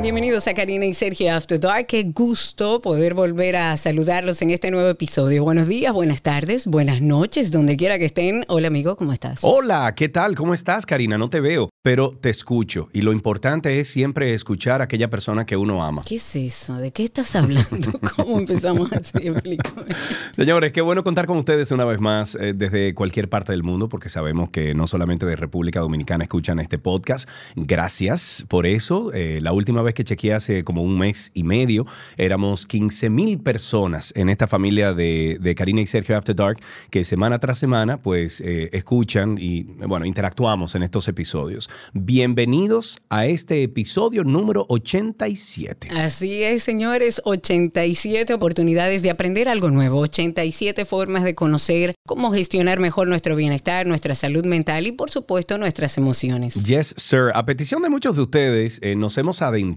Bienvenidos a Karina y Sergio After Dark. Qué gusto poder volver a saludarlos en este nuevo episodio. Buenos días, buenas tardes, buenas noches, donde quiera que estén. Hola amigo, ¿cómo estás? Hola, ¿qué tal? ¿Cómo estás, Karina? No te veo, pero te escucho. Y lo importante es siempre escuchar a aquella persona que uno ama. ¿Qué es eso? ¿De qué estás hablando? ¿Cómo empezamos así? Explícame. Señores, qué bueno contar con ustedes una vez más eh, desde cualquier parte del mundo, porque sabemos que no solamente de República Dominicana escuchan este podcast. Gracias por eso. Eh, la última vez que chequeé hace como un mes y medio, éramos 15 mil personas en esta familia de, de, Karina y Sergio After Dark que semana tras semana pues eh, escuchan y bueno, interactuamos en estos episodios. Bienvenidos a este episodio número 87. Así es, señores, 87 oportunidades de aprender algo nuevo, 87 formas de conocer cómo gestionar mejor nuestro bienestar, nuestra salud mental y por supuesto nuestras emociones. Yes, sir. A petición de muchos de ustedes, eh, nos hemos adentrado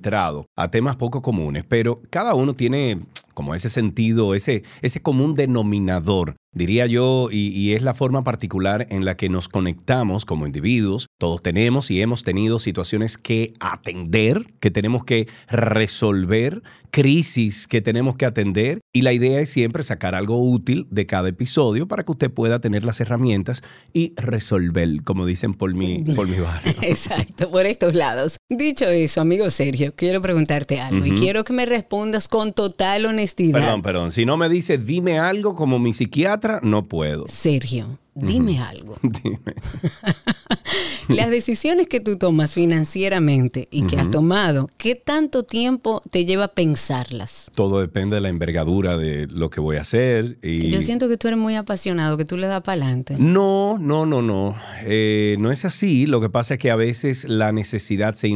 a temas poco comunes, pero cada uno tiene como ese sentido, ese, ese común denominador diría yo, y, es la forma particular en la que nos conectamos como individuos. Todos tenemos y hemos tenido situaciones que atender, que tenemos que resolver, crisis que tenemos que atender, y la idea es siempre sacar algo útil de cada episodio para que usted pueda tener las herramientas y resolver, como dicen por mi, por mi barrio. Exacto, por estos lados. Dicho eso, amigo Sergio, quiero preguntarte algo y quiero que me respondas con total honestidad. Perdón, perdón, si no me dice dime algo como mi psiquiatra, no puedo. Sergio, dime algo. dime. Las decisiones que tú tomas financieramente y que has tomado, ¿qué tanto tiempo te lleva pensarlas? Todo depende de la envergadura de lo que voy a hacer. Y... Yo siento que tú eres muy apasionado, que tú le das para adelante. No, no, no, no. Eh, no es así. Lo que pasa es que a veces la necesidad se,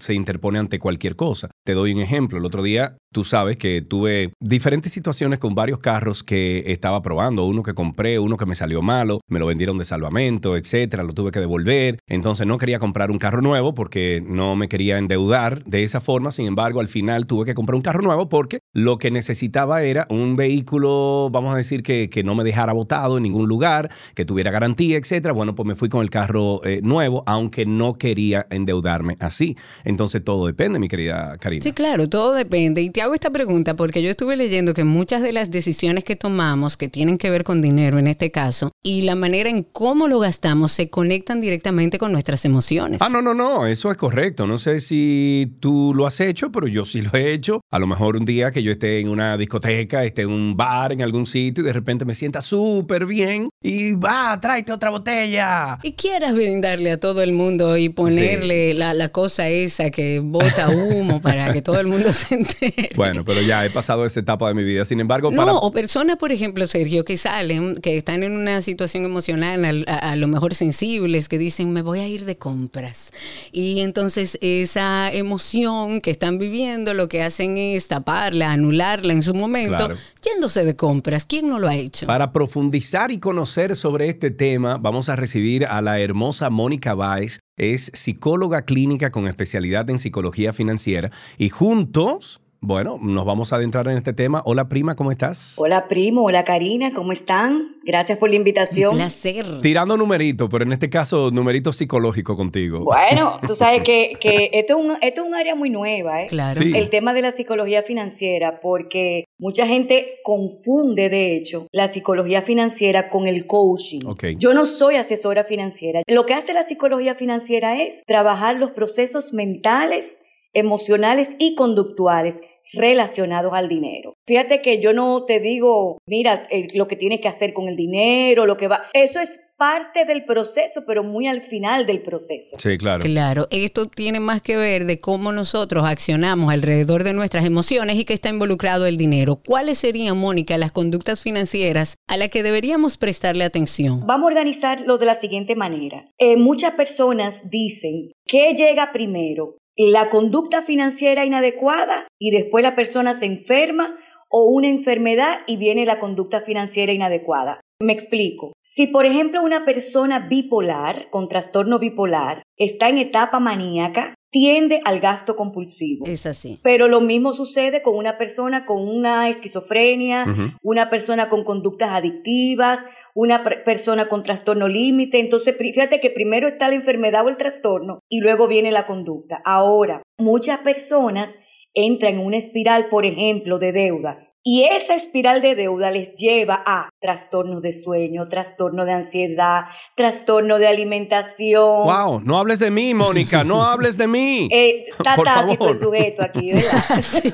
se interpone ante cualquier cosa. Te doy un ejemplo. El otro día, tú sabes que tuve diferentes situaciones con varios carros que estaba probando. Uno que compré, uno que me salió malo, me lo vendieron de salvamento, etcétera. Lo tuve que devolver. Entonces no quería comprar un carro nuevo porque no me quería endeudar de esa forma. Sin embargo, al final tuve que comprar un carro nuevo porque lo que necesitaba era un vehículo, vamos a decir, que, que no me dejara botado en ningún lugar, que tuviera garantía, etcétera. Bueno, pues me fui con el carro eh, nuevo, aunque no quería endeudarme así. Entonces todo depende, mi querida Karina. Sí, claro, todo depende. Y te hago esta pregunta porque yo estuve leyendo que muchas de las decisiones que tomamos, que tienen que ver con dinero en este caso, y la manera en cómo lo gastamos, se conectan directamente con nuestras emociones. Ah, no, no, no, eso es correcto. No sé si tú lo has hecho, pero yo sí lo he hecho. A lo mejor un día que yo esté en una discoteca, esté en un bar, en algún sitio y de repente me sienta súper bien y va, tráete otra botella. Y quieras brindarle a todo el mundo y ponerle la, la, cosa esa que bota humo para que todo el mundo se entere. Bueno, pero ya he pasado esa etapa de mi vida. Sin embargo, para... No, o personas, por ejemplo, Sergio, que salen, que están en una situación emocional a, a lo mejor sensibles, que dicen, me voy a ir de compras. Y entonces esa emoción que están viviendo lo que hacen es taparla, anularla en su momento, yéndose de compras. ¿Quién no lo ha hecho? Para profundizar y conocer sobre este tema, vamos a recibir a la hermosa Mónica Báez. Es psicóloga clínica con especialidad en psicología financiera y juntos bueno, nos vamos a adentrar en este tema. Hola prima, ¿cómo estás? Hola primo, hola Karina, ¿cómo están? Gracias por la invitación. Un placer. Tirando numerito, pero en este caso numerito psicológico contigo. Bueno, tú sabes que, que esto, es un, esto es un área muy nueva, ¿eh? Claro. El tema de la psicología financiera, porque mucha gente confunde, de hecho, la psicología financiera con el coaching. Okay. Yo no soy asesora financiera. Lo que hace la psicología financiera es trabajar los procesos mentales emocionales y conductuales relacionados al dinero. Fíjate que yo no te digo, mira, eh, lo que tienes que hacer con el dinero, lo que va. Eso es parte del proceso, pero muy al final del proceso. Sí, claro. Claro, esto tiene más que ver de cómo nosotros accionamos alrededor de nuestras emociones y que está involucrado el dinero. ¿Cuáles serían, Mónica, las conductas financieras a las que deberíamos prestarle atención? Vamos a organizarlo de la siguiente manera. Eh, muchas personas dicen, ¿qué llega primero? La conducta financiera inadecuada y después la persona se enferma o una enfermedad y viene la conducta financiera inadecuada. Me explico. Si por ejemplo una persona bipolar con trastorno bipolar está en etapa maníaca, tiende al gasto compulsivo. Es así. Pero lo mismo sucede con una persona con una esquizofrenia, una persona con conductas adictivas, una persona con trastorno límite. Entonces, fíjate que primero está la enfermedad o el trastorno y luego viene la conducta. Ahora, muchas personas entra en una espiral, por ejemplo, de deudas. Y esa espiral de deuda les lleva a trastornos de sueño, trastorno de ansiedad, trastorno de alimentación. Wow, no hables de mí, Mónica, no hables de mí. Eh, está tácito el sujeto aquí, ¿verdad? sí,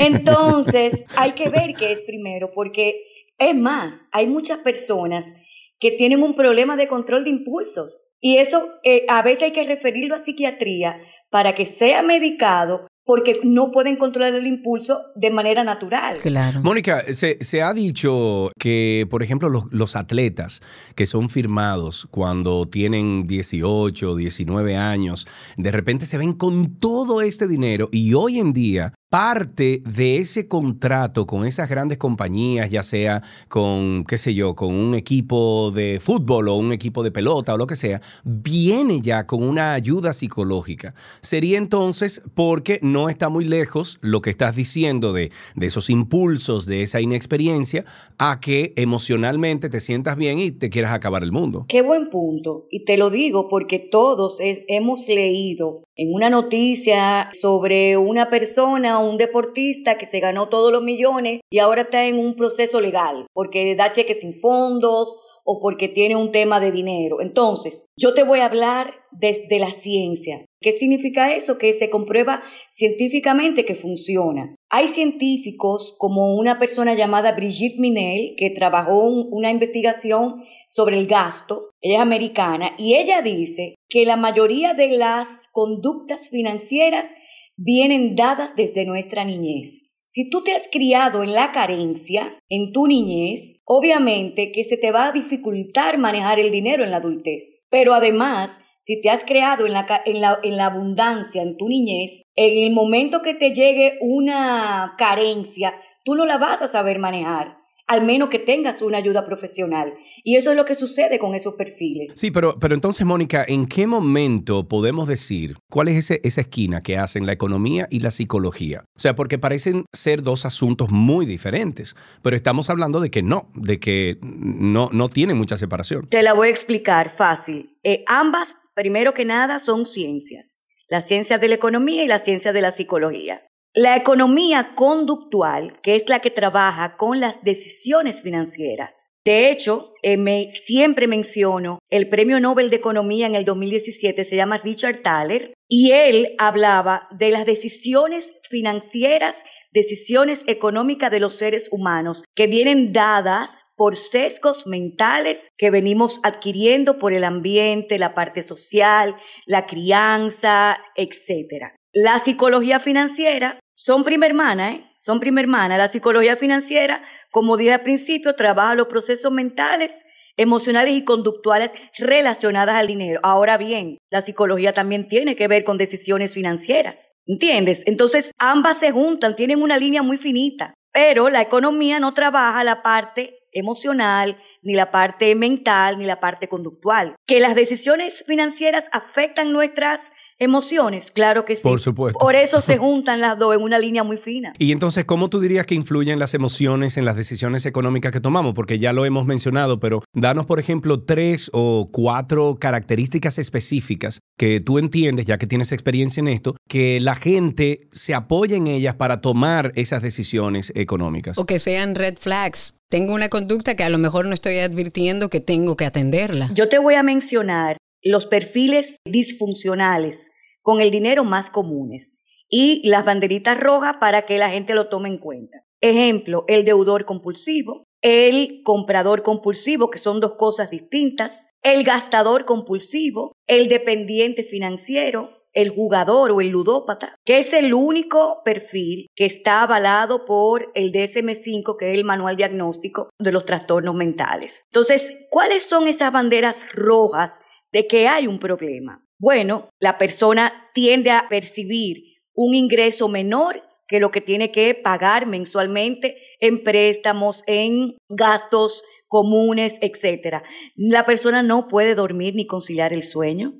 Entonces, hay que ver qué es primero, porque es más, hay muchas personas que tienen un problema de control de impulsos. Y eso eh, a veces hay que referirlo a psiquiatría para que sea medicado porque no pueden controlar el impulso de manera natural. Claro. Mónica, se, ha dicho que, por ejemplo, los, los, atletas que son firmados cuando tienen 18, 19 años, de repente se ven con todo este dinero y hoy en día parte de ese contrato con esas grandes compañías, ya sea con, qué sé yo, con un equipo de fútbol o un equipo de pelota o lo que sea, viene ya con una ayuda psicológica. Sería entonces porque no está muy lejos lo que estás diciendo de, esos impulsos, de esa inexperiencia, a que emocionalmente te sientas bien y te quieras acabar el mundo. Qué buen punto. Y te lo digo porque todos hemos leído en una noticia sobre una persona, un deportista que se ganó todos los millones y ahora está en un proceso legal porque da cheques sin fondos o porque tiene un tema de dinero. Entonces, yo te voy a hablar desde la ciencia. ¿Qué significa eso? Que se comprueba científicamente que funciona. Hay científicos como una persona llamada Brigitte Minel que trabajó una investigación sobre el gasto. Ella es americana y ella dice que la mayoría de las conductas financieras vienen dadas desde nuestra niñez. Si tú te has criado en la carencia, en tu niñez, obviamente que se te va a dificultar manejar el dinero en la adultez. Pero además, si te has creado en la, en la, en la abundancia en tu niñez, en el momento que te llegue una carencia, tú no la vas a saber manejar al menos que tengas una ayuda profesional. Y eso es lo que sucede con esos perfiles. Sí, pero, pero entonces, Mónica, ¿en qué momento podemos decir cuál es esa esquina que hacen la economía y la psicología? O sea, porque parecen ser dos asuntos muy diferentes, pero estamos hablando de que no, de que no, no tienen mucha separación. Te la voy a explicar fácil. Eh, ambas, primero que nada, son ciencias. La ciencia de la economía y la ciencia de la psicología. La economía conductual, que es la que trabaja con las decisiones financieras. De hecho, eh, siempre menciono el Premio Nobel de Economía en el 2017, se llama Richard Thaler, y él hablaba de las decisiones financieras, decisiones económicas de los seres humanos, que vienen dadas por sesgos mentales que venimos adquiriendo por el ambiente, la parte social, la crianza, etc. La psicología financiera son prima hermana, ¿eh? Son prima hermana. La psicología financiera, como dije al principio, trabaja los procesos mentales, emocionales y conductuales relacionadas al dinero. Ahora bien, la psicología también tiene que ver con decisiones financieras. ¿Entiendes? Entonces, ambas se juntan, tienen una línea muy finita. Pero la economía no trabaja la parte emocional, ni la parte mental, ni la parte conductual. Que las decisiones financieras afectan nuestras emociones, claro que sí. Por supuesto. Por eso se juntan las dos en una línea muy fina. Y entonces, ¿cómo tú dirías que influyen las emociones en las decisiones económicas que tomamos? Porque ya lo hemos mencionado, pero danos, por ejemplo, tres o cuatro características específicas que tú entiendes, ya que tienes experiencia en esto, que la gente se apoye en ellas para tomar esas decisiones económicas. O que sean red flags tengo una conducta que a lo mejor no estoy advirtiendo que tengo que atenderla. Yo te voy a mencionar los perfiles disfuncionales con el dinero más comunes y las banderitas rojas para que la gente lo tome en cuenta. Ejemplo, el deudor compulsivo, el comprador compulsivo, que son dos cosas distintas, el gastador compulsivo, el dependiente financiero, el jugador o el ludópata, que es el único perfil que está avalado por el DSM5, que es el manual diagnóstico de los trastornos mentales. Entonces, ¿cuáles son esas banderas rojas de que hay un problema? Bueno, la persona tiende a percibir un ingreso menor que lo que tiene que pagar mensualmente en préstamos, en gastos comunes, etc. La persona no puede dormir ni conciliar el sueño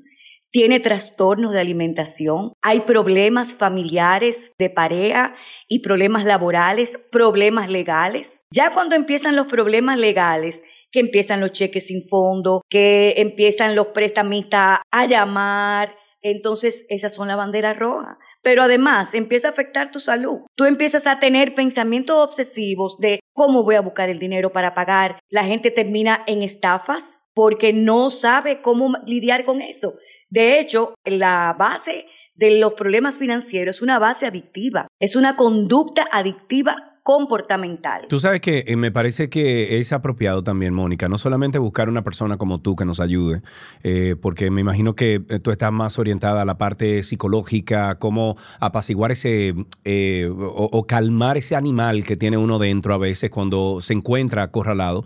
tiene trastornos de alimentación, hay problemas familiares de pareja y problemas laborales, problemas legales. Ya cuando empiezan los problemas legales, que empiezan los cheques sin fondo, que empiezan los prestamistas a llamar, entonces esas son la bandera roja. Pero además empieza a afectar tu salud. Tú empiezas a tener pensamientos obsesivos de cómo voy a buscar el dinero para pagar. La gente termina en estafas porque no sabe cómo lidiar con eso. De hecho, la base de los problemas financieros es una base adictiva, es una conducta adictiva comportamental. Tú sabes que eh, me parece que es apropiado también, Mónica, no solamente buscar una persona como tú que nos ayude, eh, porque me imagino que eh, tú estás más orientada a la parte psicológica, cómo apaciguar ese o, calmar ese animal que tiene uno dentro a veces cuando se encuentra acorralado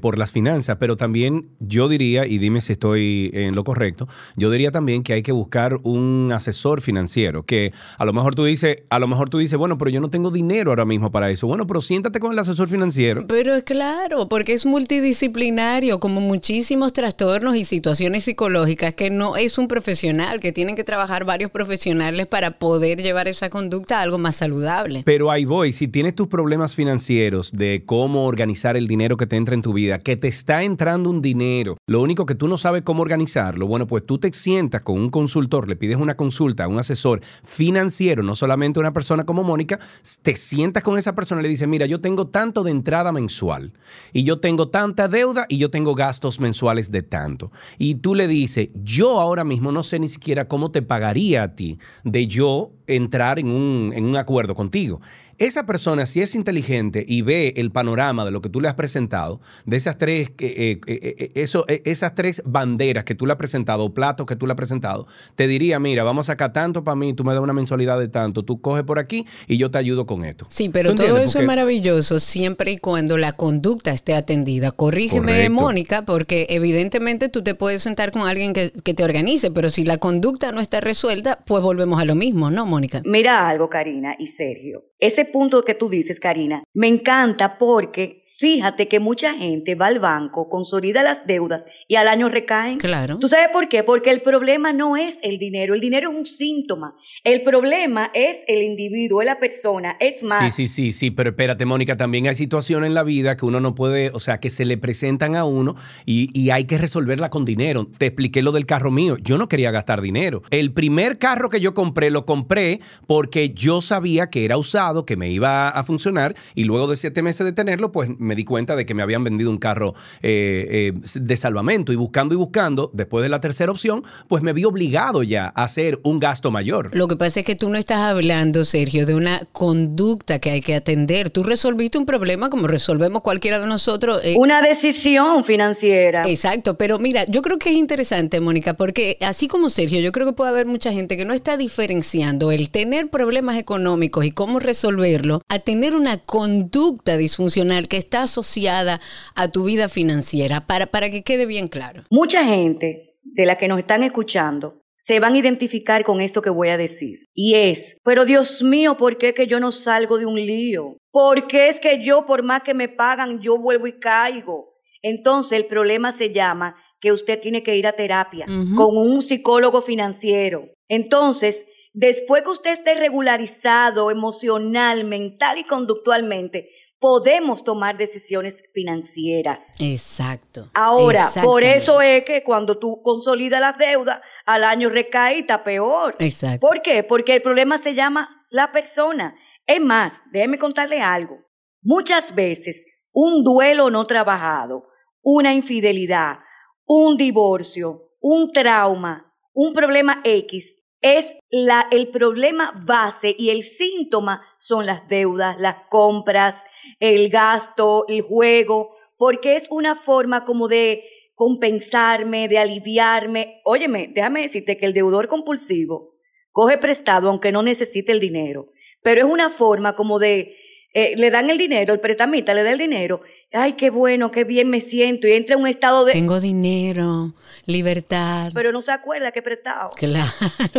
por las finanzas, pero también yo diría, y dime si estoy en lo correcto, yo diría también que hay que buscar un asesor financiero, que a lo mejor tú dices, a lo mejor tú dices, bueno, pero yo no tengo dinero ahora mismo para eso bueno, pero siéntate con el asesor financiero. Pero es claro, porque es multidisciplinario, como muchísimos trastornos y situaciones psicológicas, que no es un profesional, que tienen que trabajar varios profesionales para poder llevar esa conducta a algo más saludable. Pero ahí voy, si tienes tus problemas financieros de cómo organizar el dinero que te entra en tu vida, que te está entrando un dinero, lo único que tú no sabes cómo organizarlo, bueno, pues tú te sientas con un consultor, le pides una consulta a un asesor financiero, no solamente una persona como Mónica, te sientas con esa persona le dice, mira, yo tengo tanto de entrada mensual y yo tengo tanta deuda y yo tengo gastos mensuales de tanto. Y tú le dices, yo ahora mismo no sé ni siquiera cómo te pagaría a ti de yo entrar en un, en un acuerdo contigo. Esa persona, si es inteligente y ve el panorama de lo que tú le has presentado, de esas tres, eh, eh, eh, eso, esas tres banderas que tú le has presentado, o platos que tú le has presentado, te diría, mira, vamos a sacar tanto para mí, tú me das una mensualidad de tanto, tú coges por aquí y yo te ayudo con esto. Sí, pero todo eso es maravilloso siempre y cuando la conducta esté atendida. Corrígeme, Mónica, porque evidentemente tú te puedes sentar con alguien que, que te organice, pero si la conducta no está resuelta, pues volvemos a lo mismo, ¿no, Mónica? Mira algo, Karina y Sergio. Ese punto que tú dices, Karina, me encanta porque Fíjate que mucha gente va al banco, consolida las deudas y al año recaen. Claro. ¿Tú sabes por qué? Porque el problema no es el dinero, el dinero es un síntoma. El problema es el individuo, es la persona, es más. Sí, sí, sí, sí, pero espérate, Mónica, también hay situaciones en la vida que uno no puede, o sea, que se le presentan a uno y, y hay que resolverla con dinero. Te expliqué lo del carro mío, yo no quería gastar dinero. El primer carro que yo compré lo compré porque yo sabía que era usado, que me iba a funcionar y luego de siete meses de tenerlo, pues me di cuenta de que me habían vendido un carro eh, eh, de salvamento y buscando y buscando, después de la tercera opción, pues me vi obligado ya a hacer un gasto mayor. Lo que pasa es que tú no estás hablando, Sergio, de una conducta que hay que atender. Tú resolviste un problema como resolvemos cualquiera de nosotros. Eh. Una decisión financiera. Exacto, pero mira, yo creo que es interesante, Mónica, porque así como Sergio, yo creo que puede haber mucha gente que no está diferenciando el tener problemas económicos y cómo resolverlo a tener una conducta disfuncional que está asociada a tu vida financiera, para, para que quede bien claro. Mucha gente de la que nos están escuchando se van a identificar con esto que voy a decir. Y es, pero Dios mío, ¿por qué que yo no salgo de un lío? ¿Por qué es que yo, por más que me pagan, yo vuelvo y caigo? Entonces el problema se llama que usted tiene que ir a terapia con un psicólogo financiero. Entonces, después que usted esté regularizado emocional, mental y conductualmente, podemos tomar decisiones financieras. Exacto. Ahora, por eso es que cuando tú consolidas las deudas, al año recae y está peor. Exacto. ¿Por qué? Porque el problema se llama la persona. Es más, déjeme contarle algo. Muchas veces un duelo no trabajado, una infidelidad, un divorcio, un trauma, un problema X es la, el problema base y el síntoma son las deudas, las compras, el gasto, el juego, porque es una forma como de compensarme, de aliviarme. Óyeme, déjame decirte que el deudor compulsivo coge prestado aunque no necesite el dinero, pero es una forma como de, eh, le dan el dinero, el prestamista le da el dinero ay, qué bueno, qué bien me siento, y entra en un estado de... Tengo dinero, libertad. Pero no se acuerda que he prestado. Claro,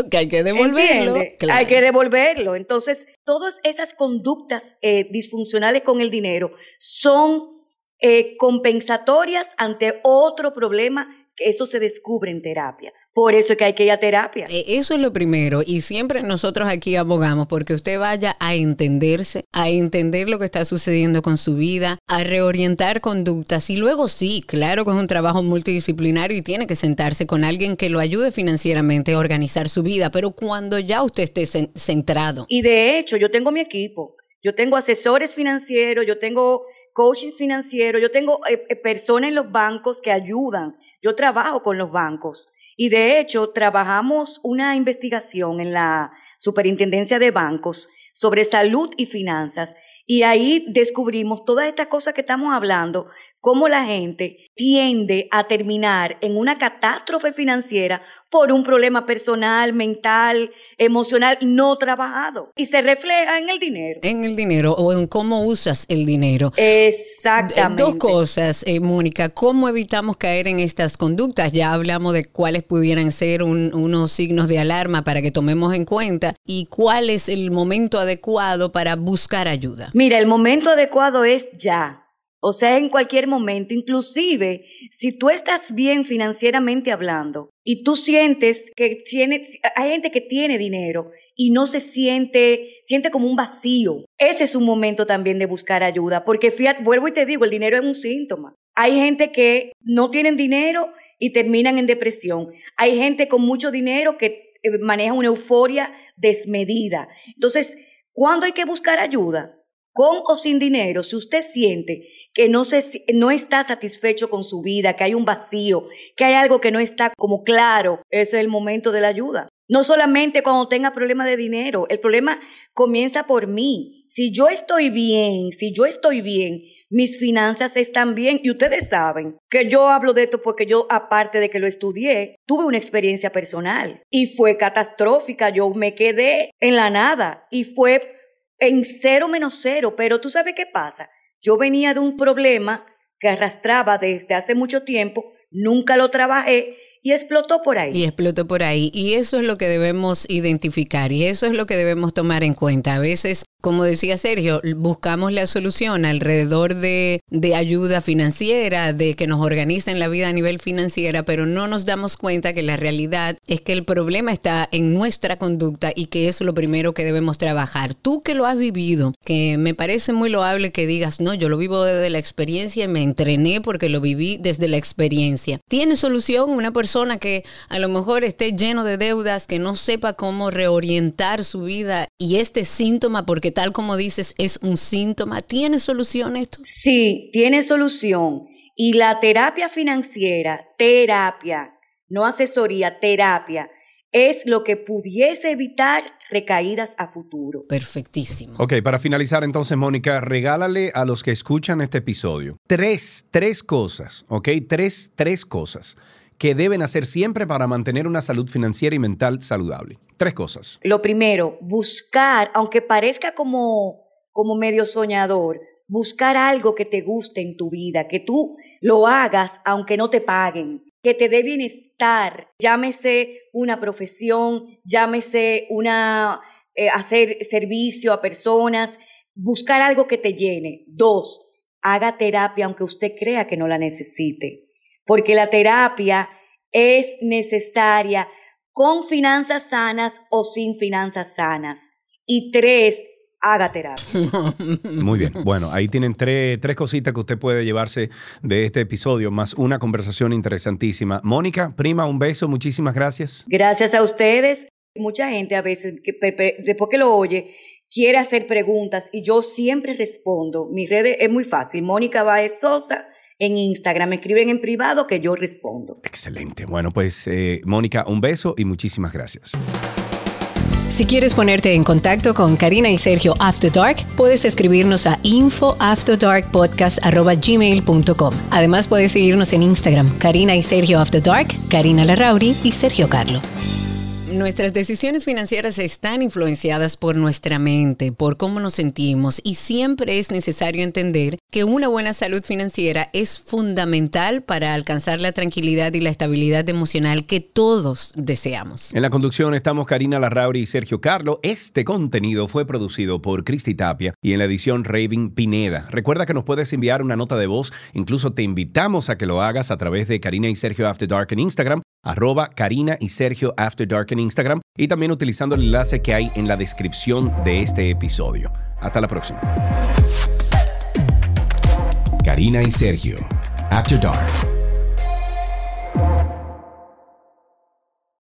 que hay que devolverlo. Hay que devolverlo. Entonces, todas esas conductas eh, disfuncionales con el dinero son eh, compensatorias ante otro problema que eso se descubre en terapia. Por eso es que hay que ir a terapia. Eh, Eso es lo primero y siempre nosotros aquí abogamos porque usted vaya a entenderse, a entender lo que está sucediendo con su vida, a reorientar conductas y luego sí, claro que es un trabajo multidisciplinario y tiene que sentarse con alguien que lo ayude financieramente a organizar su vida, pero cuando ya usted esté cen- centrado. Y de hecho, yo tengo mi equipo. Yo tengo asesores financieros, yo tengo coaching financiero, yo tengo eh, eh, personas en los bancos que ayudan. Yo trabajo con los bancos. Y de hecho, trabajamos una investigación en la Superintendencia de Bancos sobre salud y finanzas. Y ahí descubrimos todas estas cosas que estamos hablando, cómo la gente tiende a terminar en una catástrofe financiera por un problema personal, mental, emocional no trabajado. Y se refleja en el dinero. En el dinero o en cómo usas el dinero. Exactamente. Dos cosas, eh, Mónica. ¿Cómo evitamos caer en estas conductas? Ya hablamos de cuáles pudieran ser un- unos signos de alarma para que tomemos en cuenta y cuál es el momento adecuado para buscar ayuda. Mira, el momento adecuado es ya. O sea, en cualquier momento, inclusive si tú estás bien financieramente hablando y tú sientes que tiene, hay gente que tiene dinero y no se siente, siente como un vacío. Ese es un momento también de buscar ayuda, porque fíjate, vuelvo y te digo, el dinero es un síntoma. Hay gente que no tienen dinero y terminan en depresión. Hay gente con mucho dinero que eh, maneja una euforia desmedida. Entonces, ¿cuándo hay que buscar ayuda? Con o sin dinero, si usted siente que no, se, no está satisfecho con su vida, que hay un vacío, que hay algo que no está como claro, ese es el momento de la ayuda. No solamente cuando tenga problemas de dinero, el problema comienza por mí. Si yo estoy bien, si yo estoy bien, mis finanzas están bien y ustedes saben que yo hablo de esto porque yo, aparte de que lo estudié, tuve una experiencia personal y fue catastrófica. Yo me quedé en la nada y fue en cero menos cero, pero tú sabes qué pasa. Yo venía de un problema que arrastraba desde hace mucho tiempo, nunca lo trabajé y explotó por ahí. Y explotó por ahí. Y eso es lo que debemos identificar y eso es lo que debemos tomar en cuenta. A veces, como decía Sergio, buscamos la solución alrededor de, de ayuda financiera, de que nos organicen la vida a nivel financiera, pero no nos damos cuenta que la realidad es que el problema está en nuestra conducta y que es lo primero que debemos trabajar. Tú que lo has vivido, que me parece muy loable que digas, no, yo lo vivo desde la experiencia y me entrené porque lo viví desde la experiencia. ¿Tiene solución una persona que a lo mejor esté lleno de deudas, que no sepa cómo reorientar su vida y este síntoma, porque tal como dices, es un síntoma, ¿tiene solución esto? Sí, tiene solución. Y la terapia financiera, terapia, no asesoría, terapia, es lo que pudiese evitar recaídas a futuro. Perfectísimo. Ok, para finalizar entonces, Mónica, regálale a los que escuchan este episodio tres, tres cosas, ¿ok? Tres, tres cosas que deben hacer siempre para mantener una salud financiera y mental saludable. Tres cosas. Lo primero, buscar, aunque parezca como, como medio soñador, buscar algo que te guste en tu vida, que tú lo hagas aunque no te paguen, que te dé bienestar, llámese una profesión, llámese una eh, hacer servicio a personas, buscar algo que te llene. Dos, haga terapia aunque usted crea que no la necesite, porque la terapia es necesaria con finanzas sanas o sin finanzas sanas. Y tres, haga terapia. Muy bien. Bueno, ahí tienen tres, tres cositas que usted puede llevarse de este episodio, más una conversación interesantísima. Mónica, prima, un beso. Muchísimas gracias. Gracias a ustedes. Mucha gente a veces, que, después que lo oye, quiere hacer preguntas y yo siempre respondo. Mi red es muy fácil. Mónica Baez Sosa en Instagram. Me escriben en privado que yo respondo. Excelente. Bueno, pues eh, Mónica, un beso y muchísimas gracias. Si quieres ponerte en contacto con Karina y Sergio After Dark, puedes escribirnos a infoafterdarkpodcast.gmail.com. Además, puedes seguirnos en Instagram, Karina y Sergio After Dark, Karina Larrauri y Sergio Carlo. Nuestras decisiones financieras están influenciadas por nuestra mente, por cómo nos sentimos y siempre es necesario entender que una buena salud financiera es fundamental para alcanzar la tranquilidad y la estabilidad emocional que todos deseamos. En la conducción estamos Karina Larrauri y Sergio Carlo. Este contenido fue producido por Cristi Tapia y en la edición Raven Pineda. Recuerda que nos puedes enviar una nota de voz, incluso te invitamos a que lo hagas a través de Karina y Sergio After Dark en Instagram arroba Karina y Sergio After Dark en Instagram y también utilizando el enlace que hay en la descripción de este episodio. Hasta la próxima. Karina y Sergio, After Dark.